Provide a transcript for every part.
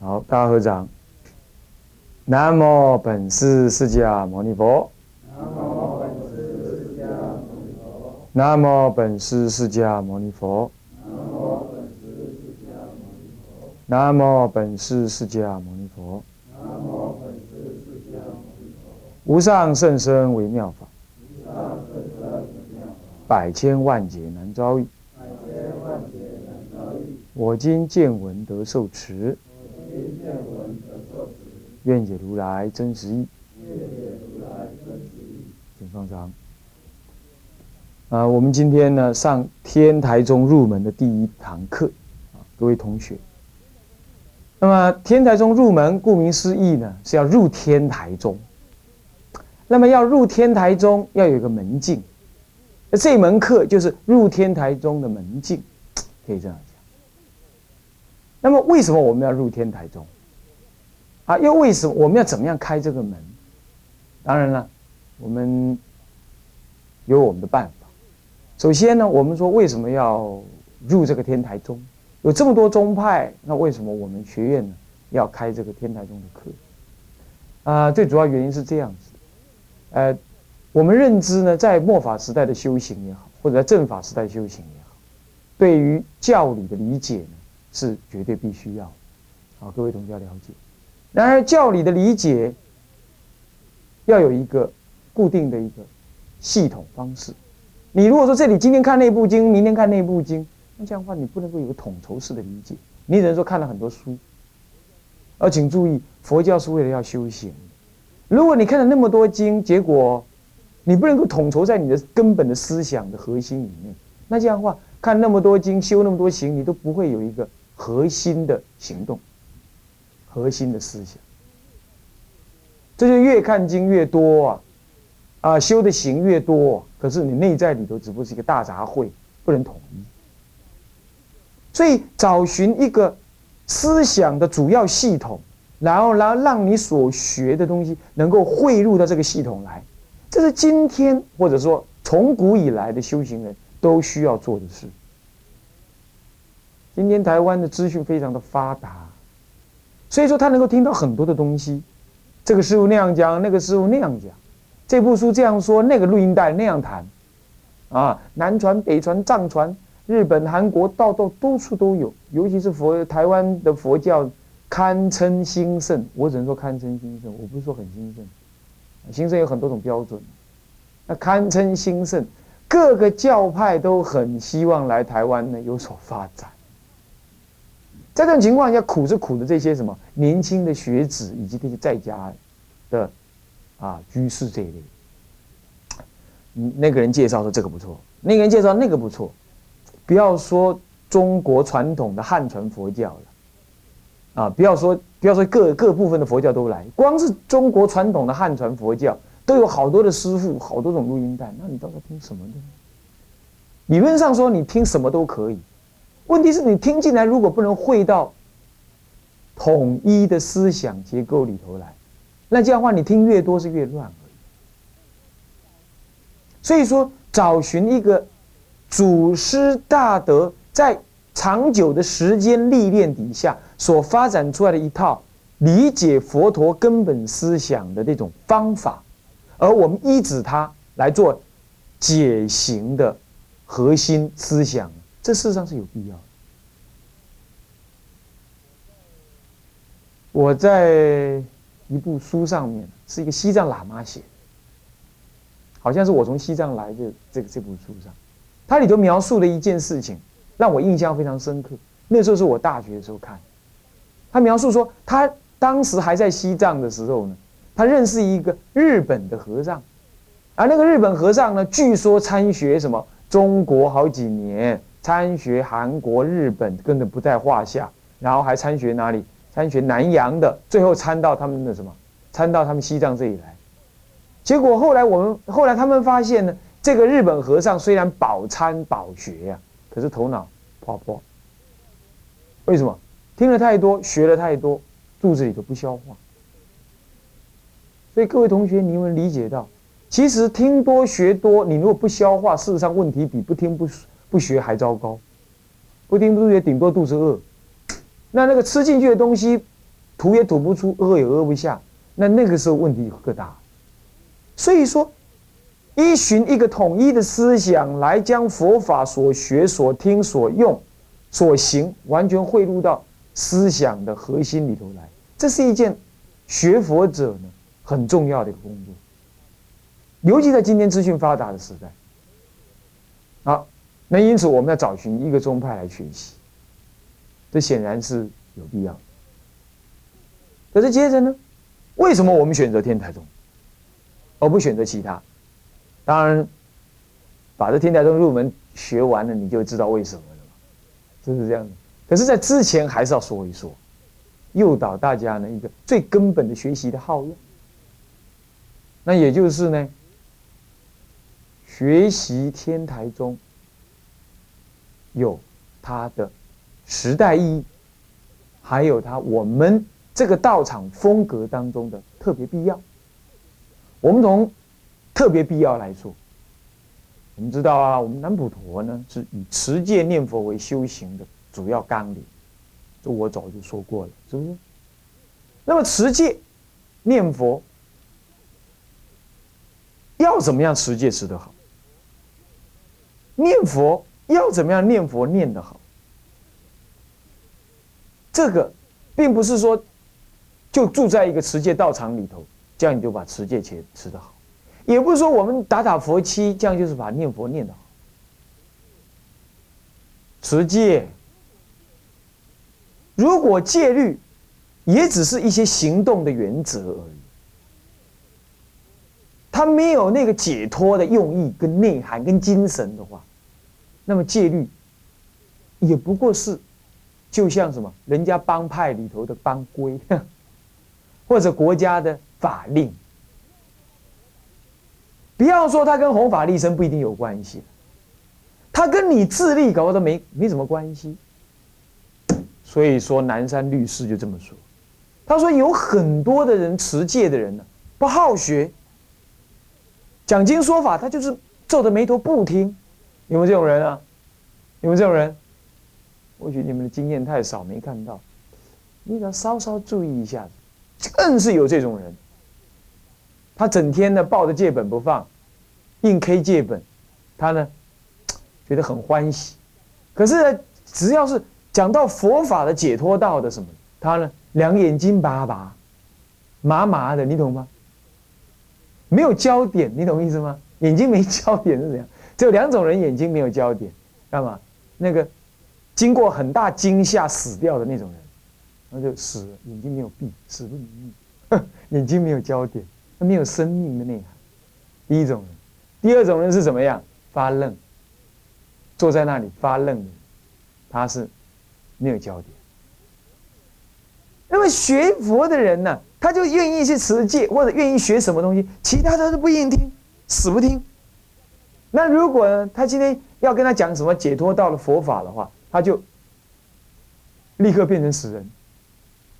好，大家合掌。南无本师释迦牟尼佛。南无本师释迦牟尼佛。南无本师释迦牟尼佛。无上甚深微妙法。百千万劫难遭遇。我今见闻得受持。愿解如来真实义。请放长。啊，我们今天呢上天台中入门的第一堂课，啊，各位同学。那么天台中入门，顾名思义呢是要入天台中。那么要入天台中，要有一个门径。这门课就是入天台中的门径，可以这样讲。那么为什么我们要入天台中？啊，又为什么我们要怎么样开这个门？当然了，我们有我们的办法。首先呢，我们说为什么要入这个天台宗？有这么多宗派，那为什么我们学院呢要开这个天台宗的课？啊，最主要原因是这样子。呃，我们认知呢，在末法时代的修行也好，或者在正法时代修行也好，对于教理的理解呢，是绝对必须要。好，各位同学要了解。然而，教理的理解要有一个固定的一个系统方式。你如果说这里今天看那部经，明天看那部经，那这样的话，你不能够有个统筹式的理解。你只能说看了很多书。而请注意，佛教是为了要修行。如果你看了那么多经，结果你不能够统筹在你的根本的思想的核心里面，那这样的话，看那么多经，修那么多行，你都不会有一个核心的行动。核心的思想，这就越看经越多啊，啊，修的行越多，可是你内在里头只不过是一个大杂烩，不能统一。所以找寻一个思想的主要系统，然后然后让你所学的东西能够汇入到这个系统来，这是今天或者说从古以来的修行人都需要做的事。今天台湾的资讯非常的发达。所以说他能够听到很多的东西，这个师傅那样讲，那个师傅那样讲，这部书这样说，那个录音带那样弹，啊，南传、北传、藏传、日本、韩国，到到多处都有。尤其是佛台湾的佛教，堪称兴盛。我只能说堪称兴盛，我不是说很兴盛。兴盛有很多种标准，那堪称兴盛，各个教派都很希望来台湾呢有所发展。在这种情况下，苦是苦的这些什么年轻的学子以及这些在家的啊居士这一类，嗯，那个人介绍说这个不错，那个人介绍那个不错，不要说中国传统的汉传佛教了，啊，不要说不要说各各部分的佛教都来，光是中国传统的汉传佛教都有好多的师傅，好多种录音带，那你到底听什么的？理论上说，你听什么都可以。问题是你听进来，如果不能汇到统一的思想结构里头来，那这样的话，你听越多是越乱。所以说，找寻一个祖师大德在长久的时间历练底下所发展出来的一套理解佛陀根本思想的那种方法，而我们依止它来做解行的核心思想。这事实上是有必要的。我在一部书上面，是一个西藏喇嘛写的，好像是我从西藏来的这个这部书上，它里头描述的一件事情，让我印象非常深刻。那时候是我大学的时候看，他描述说，他当时还在西藏的时候呢，他认识一个日本的和尚，而那个日本和尚呢，据说参学什么中国好几年。参学韩国、日本根本不在话下，然后还参学哪里？参学南洋的，最后参到他们的什么？参到他们西藏这里来。结果后来我们后来他们发现呢，这个日本和尚虽然饱参饱学呀，可是头脑破破。为什么？听了太多，学了太多，肚子里头不消化。所以各位同学，你有没有理解到？其实听多学多，你如果不消化，事实上问题比不听不。不学还糟糕，不听不学，顶多肚子饿。那那个吃进去的东西吐也吐不出，饿也饿不下，那那个时候问题更大。所以说，依循一个统一的思想来将佛法所学、所听、所用、所行，完全汇入到思想的核心里头来，这是一件学佛者呢很重要的一个工作。尤其在今天资讯发达的时代，好，那因此我们要找寻一个宗派来学习，这显然是有必要。可是接着呢，为什么我们选择天台宗，而不选择其他？当然，把这天台宗入门学完了，你就知道为什么了嘛，是不是这样的？可是，在之前还是要说一说，诱导大家呢一个最根本的学习的号用，那也就是呢。学习天台宗有它的时代意义，还有它我们这个道场风格当中的特别必要。我们从特别必要来说，我们知道啊，我们南普陀呢是以持戒念佛为修行的主要纲领，这我早就说过了，是不是？那么持戒念佛要怎么样持戒持得好？念佛要怎么样念佛念得好？这个并不是说就住在一个持戒道场里头，这样你就把持戒持持得好；也不是说我们打打佛七，这样就是把念佛念得好。持戒，如果戒律也只是一些行动的原则而已，它没有那个解脱的用意、跟内涵、跟精神的话。那么戒律也不过是，就像什么人家帮派里头的帮规，或者国家的法令。不要说他跟弘法利生不一定有关系，他跟你自立搞都没没什么关系。所以说南山律师就这么说，他说有很多的人持戒的人呢，不好学，讲经说法他就是皱着眉头不听。有没有这种人啊？有没有这种人？或许你们的经验太少，没看到。你只要稍稍注意一下，更是有这种人。他整天呢抱着戒本不放，硬 K 戒本，他呢觉得很欢喜。可是呢，只要是讲到佛法的解脱道的什么，他呢两眼睛巴巴、麻麻的，你懂吗？没有焦点，你懂意思吗？眼睛没焦点是怎样？只有两种人眼睛没有焦点，干嘛？那个经过很大惊吓死掉的那种人，那就死了，眼睛没有闭，死不瞑目，眼睛没有焦点，他没有生命的内涵。第一种人，第二种人是怎么样？发愣，坐在那里发愣的人，他是没有焦点。那么学佛的人呢，他就愿意去持戒，或者愿意学什么东西，其他他都不愿意听，死不听。那如果他今天要跟他讲什么解脱到了佛法的话，他就立刻变成死人，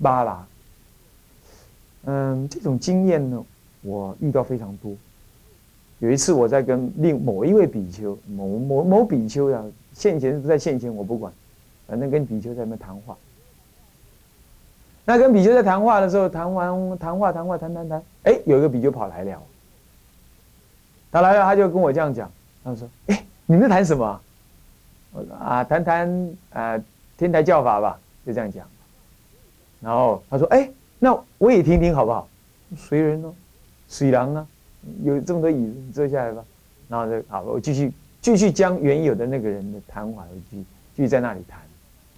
巴拉。嗯，这种经验呢，我遇到非常多。有一次我在跟另某一位比丘，某某某比丘呀，现前不在现前我不管，反正跟比丘在那边谈话。那跟比丘在谈话的时候，谈完谈话谈话谈谈谈，哎，有一个比丘跑来了，他来了他就跟我这样讲。他说：“哎，你们在谈什么？”我说：“啊，谈谈啊，天台教法吧。”就这样讲。然后他说：“哎，那我也听听好不好？”随人哦，水廊啊，有这么多椅子，你坐下来吧。然后就好，我继续继续将原有的那个人的谈话，我继续继续在那里谈。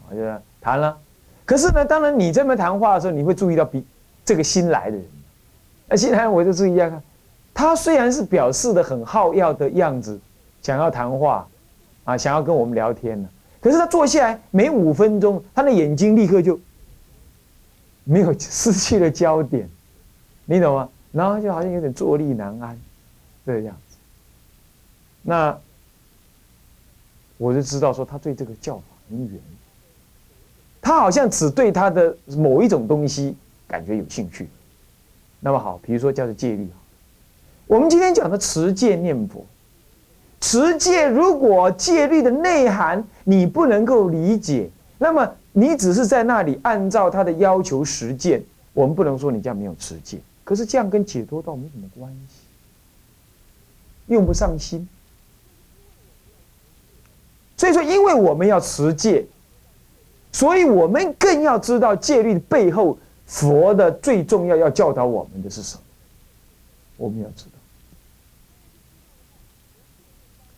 我就谈了。可是呢，当然你这么谈话的时候，你会注意到比这个新来的人。那新来我就注意一下看，他虽然是表示的很好要的样子。想要谈话，啊，想要跟我们聊天呢。可是他坐下来没五分钟，他的眼睛立刻就没有失去了焦点，你懂吗？然后就好像有点坐立难安，这样子。那我就知道说他对这个教法很远，他好像只对他的某一种东西感觉有兴趣。那么好，比如说叫做戒律，我们今天讲的持戒念佛。持戒，如果戒律的内涵你不能够理解，那么你只是在那里按照他的要求实践，我们不能说你这样没有持戒，可是这样跟解脱道没什么关系，用不上心。所以说，因为我们要持戒，所以我们更要知道戒律背后佛的最重要要教导我们的是什么。我们要知道，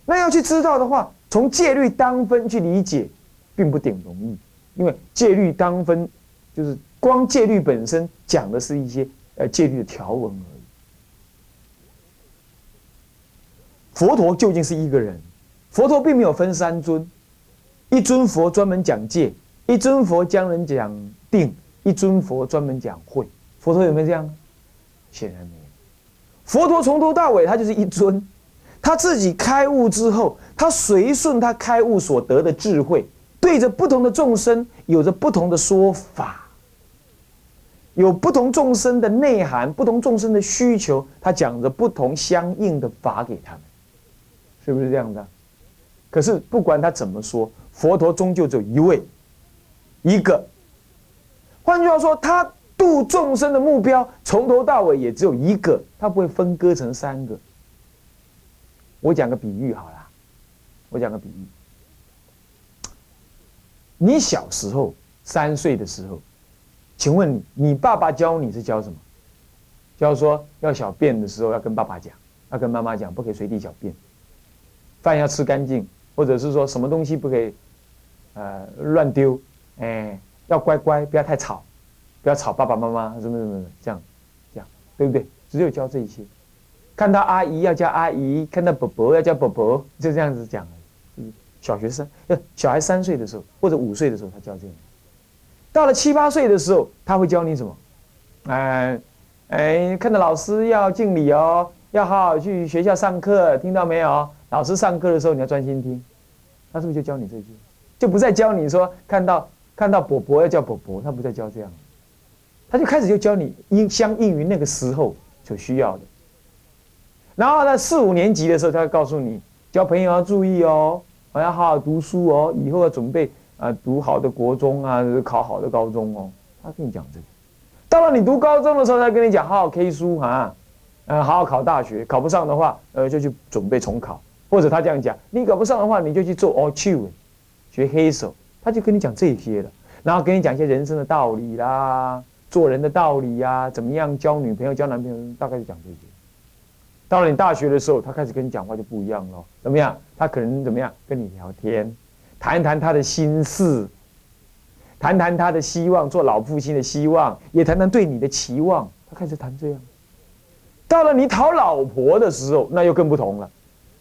那要去知道的话，从戒律当分去理解，并不顶容易，因为戒律当分就是光戒律本身讲的是一些呃戒律的条文而已。佛陀究竟是一个人？佛陀并没有分三尊，一尊佛专门讲戒，一尊佛将人讲定，一尊佛专门讲慧。佛陀有没有这样？显然没有。佛陀从头到尾他就是一尊，他自己开悟之后，他随顺他开悟所得的智慧，对着不同的众生有着不同的说法，有不同众生的内涵，不同众生的需求，他讲着不同相应的法给他们，是不是这样的？可是不管他怎么说，佛陀终究只有一位，一个。换句话说，他度众生的目标从头到尾也只有一个，他不会分割成三个。我讲个比喻好了，我讲个比喻。你小时候三岁的时候，请问你，你爸爸教你是教什么？教说要小便的时候要跟爸爸讲，要跟妈妈讲，不可以随地小便，饭要吃干净。或者是说什么东西不可以，呃，乱丢，哎，要乖乖，不要太吵，不要吵爸爸妈妈，什么什么这样，这样，对不对？只有教这一些，看到阿姨要叫阿姨，看到伯伯要叫伯伯，就这样子讲。小学生，呃，小孩三岁的时候或者五岁的时候，他教这样。到了七八岁的时候，他会教你什么？哎，哎，看到老师要敬礼哦，要好好去学校上课，听到没有？老师上课的时候，你要专心听，他是不是就教你这句？就不再教你说看到看到伯伯要叫伯伯，他不再教这样，他就开始就教你应相应于那个时候所需要的。然后在四五年级的时候，他会告诉你交朋友要注意哦，我要好好读书哦，以后要准备啊读好的国中啊，考好的高中哦。他跟你讲这个。到了你读高中的时候，他跟你讲好好 K 书啊，呃，好好考大学，考不上的话，呃，就去准备重考。或者他这样讲，你考不上的话，你就去做 all two，学黑手，他就跟你讲这些了，然后跟你讲一些人生的道理啦，做人的道理呀，怎么样交女朋友、交男朋友，大概就讲这些。到了你大学的时候，他开始跟你讲话就不一样了，怎么样？他可能怎么样跟你聊天，谈谈他的心事，谈谈他的希望，做老父亲的希望，也谈谈对你的期望。他开始谈这样。到了你讨老婆的时候，那又更不同了。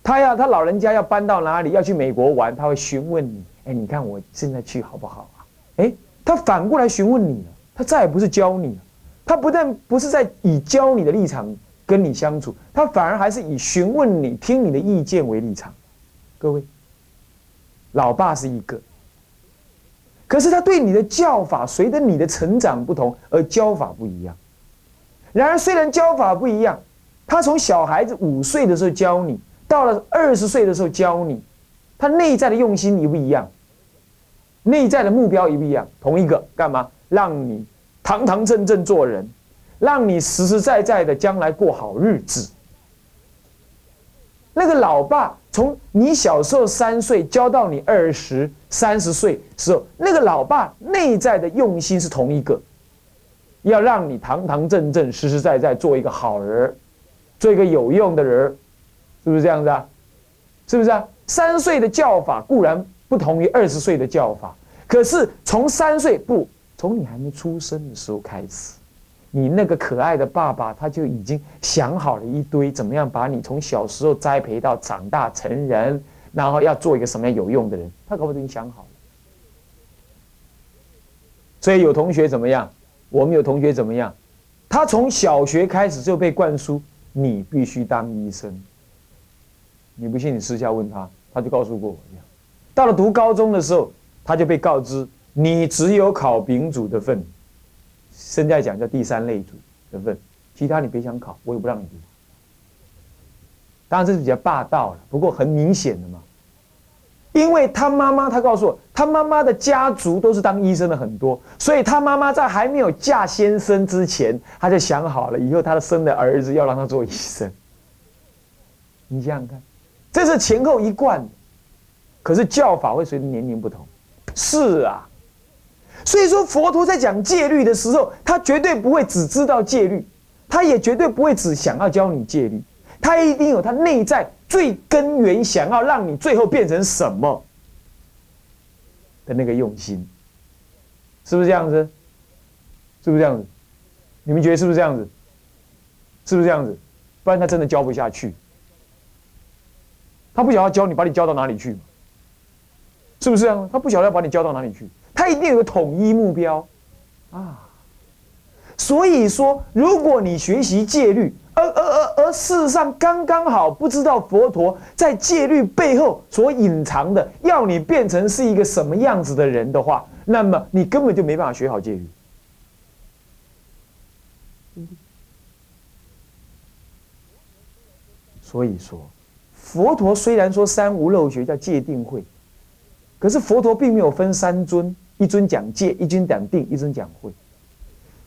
他要他老人家要搬到哪里，要去美国玩，他会询问你。哎，你看我现在去好不好啊？哎，他反过来询问你了。他再也不是教你了，他不但不是在以教你的立场跟你相处，他反而还是以询问你、听你的意见为立场。各位，老爸是一个，可是他对你的教法，随着你的成长不同而教法不一样。然而，虽然教法不一样，他从小孩子五岁的时候教你。到了二十岁的时候教你，他内在的用心一不一样，内在的目标一不一样，同一个干嘛？让你堂堂正正做人，让你实实在在的将来过好日子。那个老爸从你小时候三岁教到你二十三十岁时候，那个老爸内在的用心是同一个，要让你堂堂正正、实实在在做一个好人，做一个有用的人。是不是这样子啊？是不是啊？三岁的教法固然不同于二十岁的教法，可是从三岁不从你还没出生的时候开始，你那个可爱的爸爸他就已经想好了一堆怎么样把你从小时候栽培到长大成人，然后要做一个什么样有用的人，他可不已经想好了。所以有同学怎么样？我们有同学怎么样？他从小学开始就被灌输，你必须当医生。你不信，你私下问他，他就告诉过我这样。到了读高中的时候，他就被告知，你只有考丙组的份，现在讲叫第三类组的份，其他你别想考，我也不让你读。当然这是比较霸道了，不过很明显的嘛。因为他妈妈，他告诉我，他妈妈的家族都是当医生的很多，所以他妈妈在还没有嫁先生之前，他就想好了，以后他的生的儿子要让他做医生。你想想看，这是前后一贯，可是教法会随着年龄不同。是啊，所以说佛陀在讲戒律的时候，他绝对不会只知道戒律，他也绝对不会只想要教你戒律，他一定有他内在。最根源想要让你最后变成什么的那个用心，是不是这样子？是不是这样子？你们觉得是不是这样子？是不是这样子？不然他真的教不下去。他不想要教你，把你教到哪里去？是不是这样？他不晓得要把你教到哪里去？他一定有个统一目标啊！所以说，如果你学习戒律，而而而而事实上刚刚好不知道佛陀在戒律背后所隐藏的，要你变成是一个什么样子的人的话，那么你根本就没办法学好戒律。所以说，佛陀虽然说三无漏学叫戒定慧，可是佛陀并没有分三尊，一尊讲戒，一尊讲定，一尊讲慧。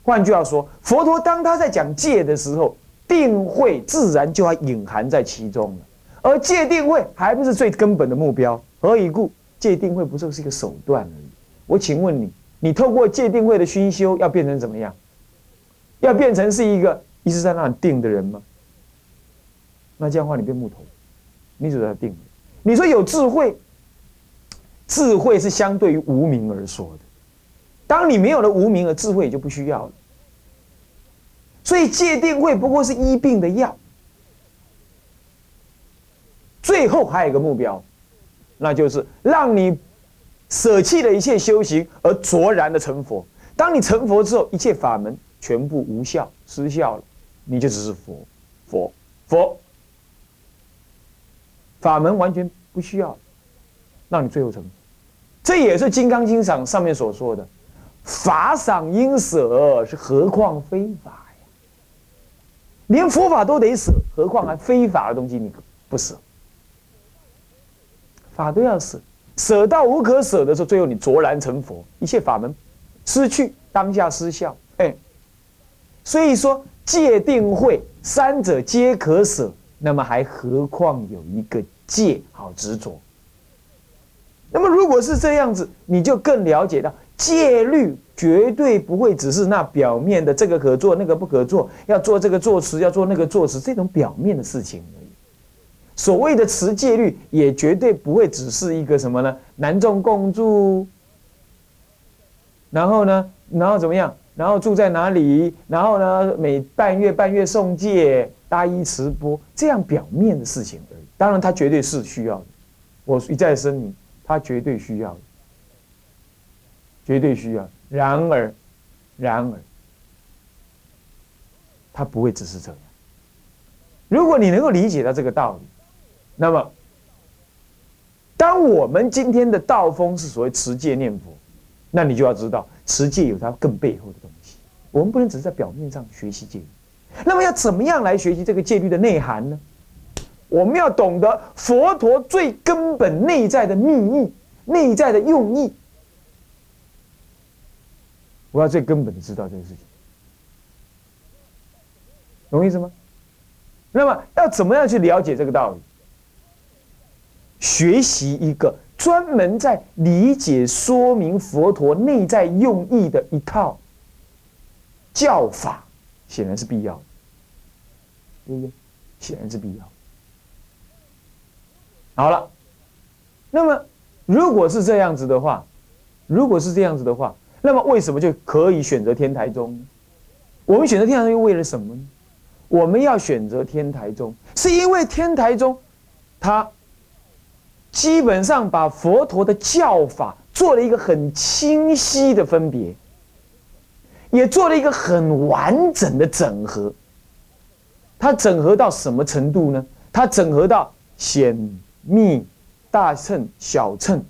换句话说，佛陀当他在讲戒的时候，定慧自然就要隐含在其中了，而戒定慧还不是最根本的目标。何以故？戒定慧不就是一个手段而已。我请问你，你透过戒定慧的熏修，要变成怎么样？要变成是一个一直在那里定的人吗？那这样的话，你变木头，你只在定。你说有智慧，智慧是相对于无名而说的。当你没有了无名，而智慧也就不需要了。所以戒定慧不过是医病的药，最后还有一个目标，那就是让你舍弃了一切修行而卓然的成佛。当你成佛之后，一切法门全部无效失效了，你就只是佛，佛，佛，法门完全不需要，让你最后成。这也是《金刚经》上上面所说的，法赏应舍，是何况非法呀。连佛法都得舍，何况还非法的东西你不舍？法都要舍，舍到无可舍的时候，最后你卓然成佛，一切法门失去，当下失效。哎，所以说戒定慧三者皆可舍，那么还何况有一个戒好执着？那么如果是这样子，你就更了解到戒律。绝对不会只是那表面的这个可做那个不可做，要做这个作词要做那个作词这种表面的事情而已。所谓的持戒律也绝对不会只是一个什么呢？男众共住，然后呢，然后怎么样？然后住在哪里？然后呢，每半月半月送戒，大衣持钵，这样表面的事情而已。当然，他绝对是需要的。我一再声明，他绝对需要，绝对需要。然而，然而，他不会只是这样。如果你能够理解到这个道理，那么，当我们今天的道风是所谓持戒念佛，那你就要知道持戒有它更背后的东西。我们不能只是在表面上学习戒律。那么要怎么样来学习这个戒律的内涵呢？我们要懂得佛陀最根本内在的秘意、内在的用意。我要最根本的知道这个事情，懂意思吗？那么要怎么样去了解这个道理？学习一个专门在理解说明佛陀内在用意的一套教法，显然是必要的，对不对？显然是必要。好了，那么如果是这样子的话，如果是这样子的话。那么为什么就可以选择天台宗？我们选择天台宗又为了什么呢？我们要选择天台宗，是因为天台宗，它基本上把佛陀的教法做了一个很清晰的分别，也做了一个很完整的整合。它整合到什么程度呢？它整合到显密、大乘、小乘，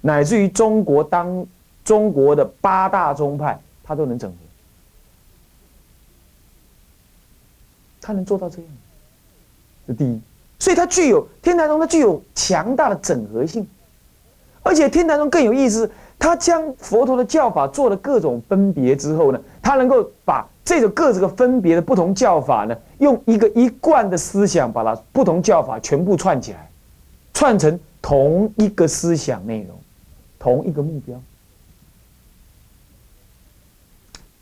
乃至于中国当。中国的八大宗派，他都能整合，他能做到这样，这第一，所以它具有天台宗，它具有强大的整合性，而且天台宗更有意思，他将佛陀的教法做了各种分别之后呢，他能够把这个各这个分别的不同教法呢，用一个一贯的思想把它不同教法全部串起来，串成同一个思想内容，同一个目标，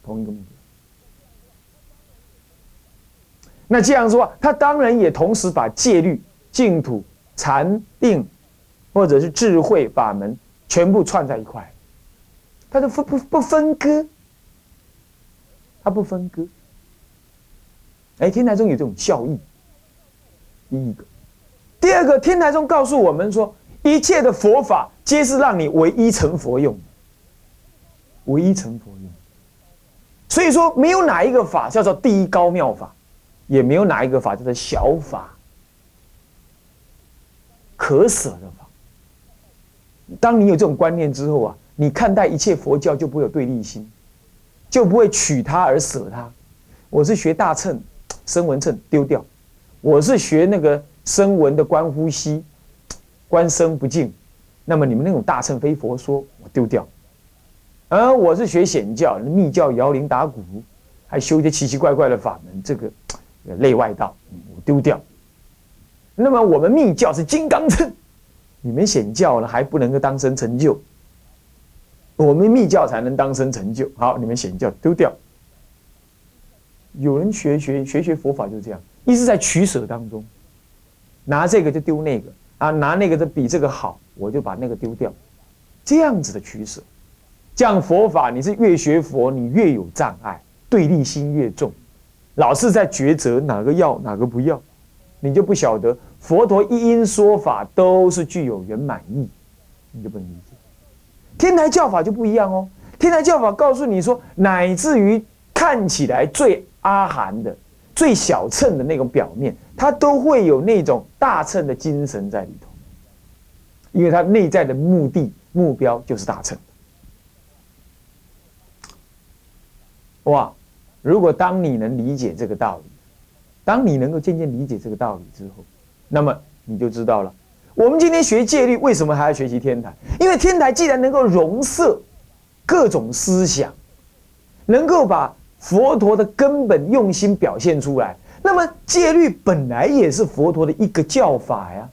同一个目标。那这样说，他当然也同时把戒律、净土、禅定。或者是智慧法门全部串在一块，他就不不不分割，他不分割。哎，天台宗有这种效益，第一个，第二个，天台宗告诉我们说，一切的佛法皆是让你唯一成佛用，唯一成佛用。所以说，没有哪一个法叫做第一高妙法，也没有哪一个法叫做小法，可舍的法。当你有这种观念之后啊，你看待一切佛教就不会有对立心，就不会取它而舍它。我是学大乘，声闻乘丢掉；我是学那个声闻的观呼吸，观声不净。那么你们那种大乘非佛说，我丢掉。而我是学显教，密教摇铃打鼓，还修一些奇奇怪怪的法门，这个内外道，我丢掉。那么我们密教是金刚乘。你们显教了还不能够当生成就，我们密教才能当生成就。好，你们显教丢掉。有人学学学学佛法就是这样，一直在取舍当中，拿这个就丢那个啊，拿那个的比这个好，我就把那个丢掉，这样子的取舍。这样佛法你是越学佛，你越有障碍，对立心越重，老是在抉择哪个要哪个不要，你就不晓得。佛陀一因说法都是具有圆满意，你就不能理解。天台教法就不一样哦。天台教法告诉你说，乃至于看起来最阿含的、最小秤的那种表面，它都会有那种大乘的精神在里头，因为它内在的目的目标就是大乘。哇！如果当你能理解这个道理，当你能够渐渐理解这个道理之后，那么你就知道了，我们今天学戒律，为什么还要学习天台？因为天台既然能够容摄各种思想，能够把佛陀的根本用心表现出来，那么戒律本来也是佛陀的一个教法呀。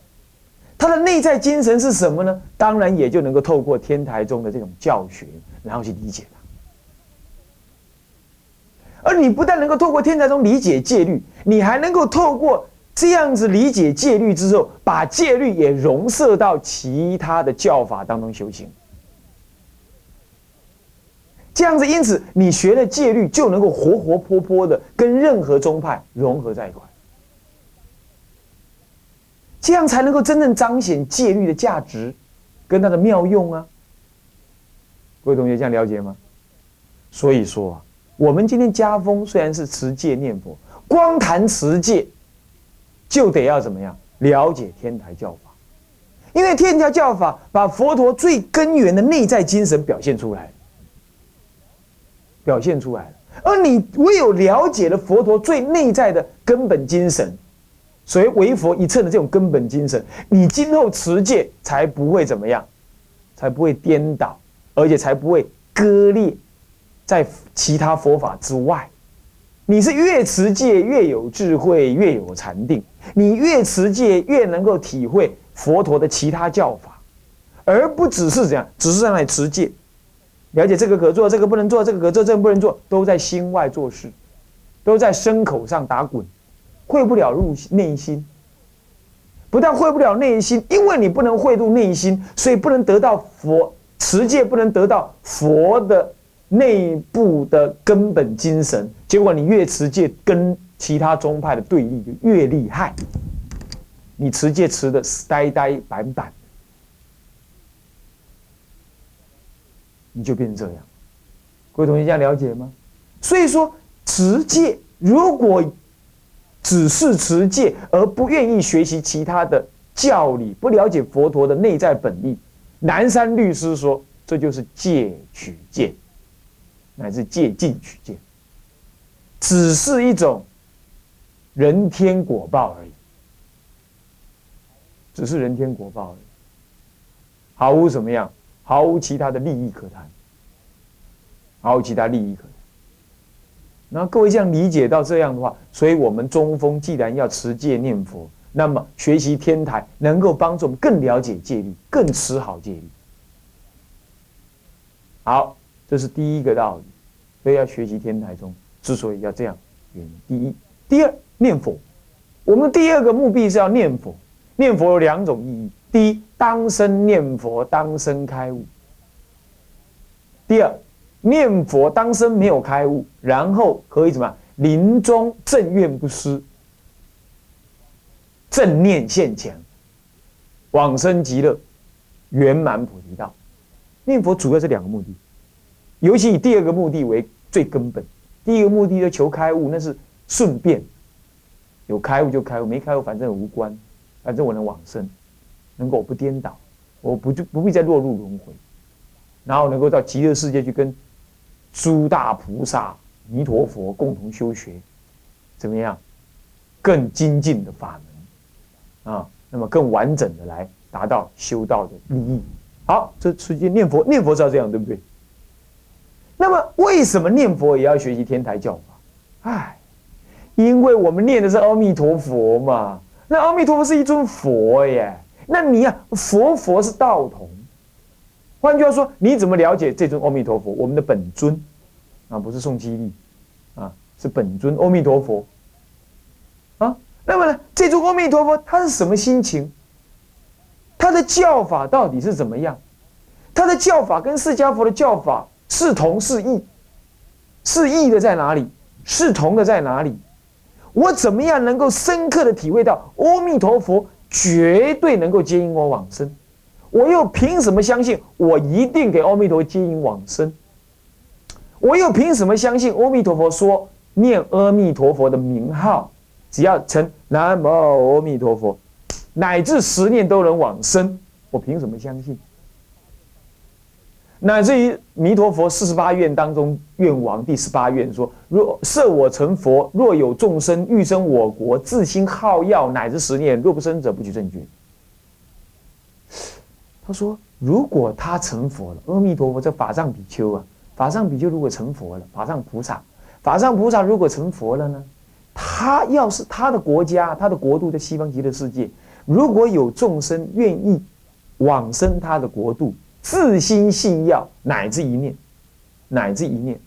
它的内在精神是什么呢？当然也就能够透过天台中的这种教学，然后去理解它。而你不但能够透过天台中理解戒律，你还能够透过。这样子理解戒律之后，把戒律也融摄到其他的教法当中修行。这样子，因此你学了戒律，就能够活活泼泼的跟任何宗派融合在一块，这样才能够真正彰显戒律的价值跟它的妙用啊！各位同学，这样了解吗？所以说啊，我们今天家风虽然是持戒念佛，光谈持戒。就得要怎么样了解天台教法，因为天台教法把佛陀最根源的内在精神表现出来，表现出来了。而你唯有了解了佛陀最内在的根本精神，所谓为佛一乘的这种根本精神，你今后持戒才不会怎么样，才不会颠倒，而且才不会割裂在其他佛法之外。你是越持戒越有智慧，越有禅定。你越持戒，越能够体会佛陀的其他教法，而不只是这样，只是在那持戒，了解这个可做，这个不能做，这个可做，这个不能做，都在心外做事，都在牲口上打滚，会不了入内心。不但会不了内心，因为你不能会入内心，所以不能得到佛持戒，不能得到佛的内部的根本精神。结果你越持戒，跟其他宗派的对立就越厉害，你持戒持的呆呆板板，你就变成这样。各位同学这样了解吗？所以说持戒，如果只是持戒而不愿意学习其他的教理，不了解佛陀的内在本意，南山律师说这就是戒取戒，乃至戒禁取戒，只是一种。人天果报而已，只是人天果报而已。毫无什么样，毫无其他的利益可谈，毫无其他利益可谈。那各位这样理解到这样的话，所以我们中风既然要持戒念佛，那么学习天台能够帮助我们更了解戒律，更持好戒律。好，这是第一个道理，所以要学习天台宗。之所以要这样，原因第一，第二念佛。我们第二个目的是要念佛，念佛有两种意义：第一，当生念佛，当生开悟；第二。念佛当生没有开悟，然后可以怎么？临终正愿不失，正念现前，往生极乐，圆满菩提道。念佛主要是两个目的，尤其以第二个目的为最根本。第一个目的就求开悟，那是顺便，有开悟就开悟，没开悟反正无关，反正我能往生，能够不颠倒，我不就不必再落入轮回，然后能够到极乐世界去跟。诸大菩萨、弥陀佛共同修学，怎么样？更精进的法门啊，那么更完整的来达到修道的利益。好，这直接念佛，念佛是要这样，对不对？那么为什么念佛也要学习天台教法？哎，因为我们念的是阿弥陀佛嘛。那阿弥陀佛是一尊佛耶，那你呀，佛佛是道同。换句话说，你怎么了解这尊阿弥陀佛？我们的本尊啊，不是宋基利啊，是本尊阿弥陀佛啊。那么呢，这尊阿弥陀佛他是什么心情？他的教法到底是怎么样？他的教法跟释迦佛的教法是同是异？是异的在哪里？是同的在哪里？我怎么样能够深刻的体会到阿弥陀佛绝对能够接引我往生？我又凭什么相信我一定给阿弥陀接引往生？我又凭什么相信阿弥陀佛说念阿弥陀佛的名号，只要称南无阿弥陀佛，乃至十念都能往生？我凭什么相信？乃至于弥陀佛四十八愿当中愿王第十八愿说：若设我成佛，若有众生欲生我国，自心好药，乃至十念，若不生者，不取正觉。他说：“如果他成佛了，阿弥陀佛，这法藏比丘啊，法藏比丘如果成佛了，法藏菩萨，法藏菩萨如果成佛了呢？他要是他的国家，他的国度在西方极乐世界，如果有众生愿意往生他的国度，自心信要，乃至一念，乃至一念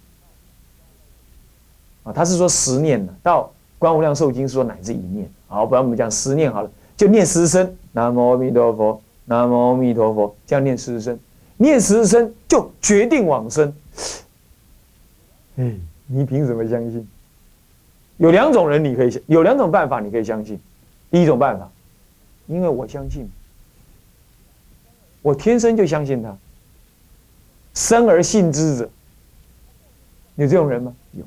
啊，他是说十念呢。到观无量寿经说乃至一念，好，不然我们讲十念好了，就念十声南无阿弥陀佛。”南无阿弥陀佛，这样念十声，念十声就决定往生。哎，你凭什么相信？有两种人，你可以有两种办法，你可以相信。第一种办法，因为我相信，我天生就相信他，生而信之者，有这种人吗？有。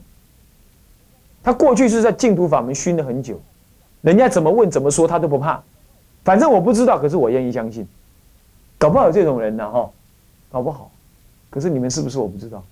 他过去是在净土法门熏了很久，人家怎么问怎么说，他都不怕。反正我不知道，可是我愿意相信，搞不好有这种人呢，哈，搞不好。可是你们是不是我不知道？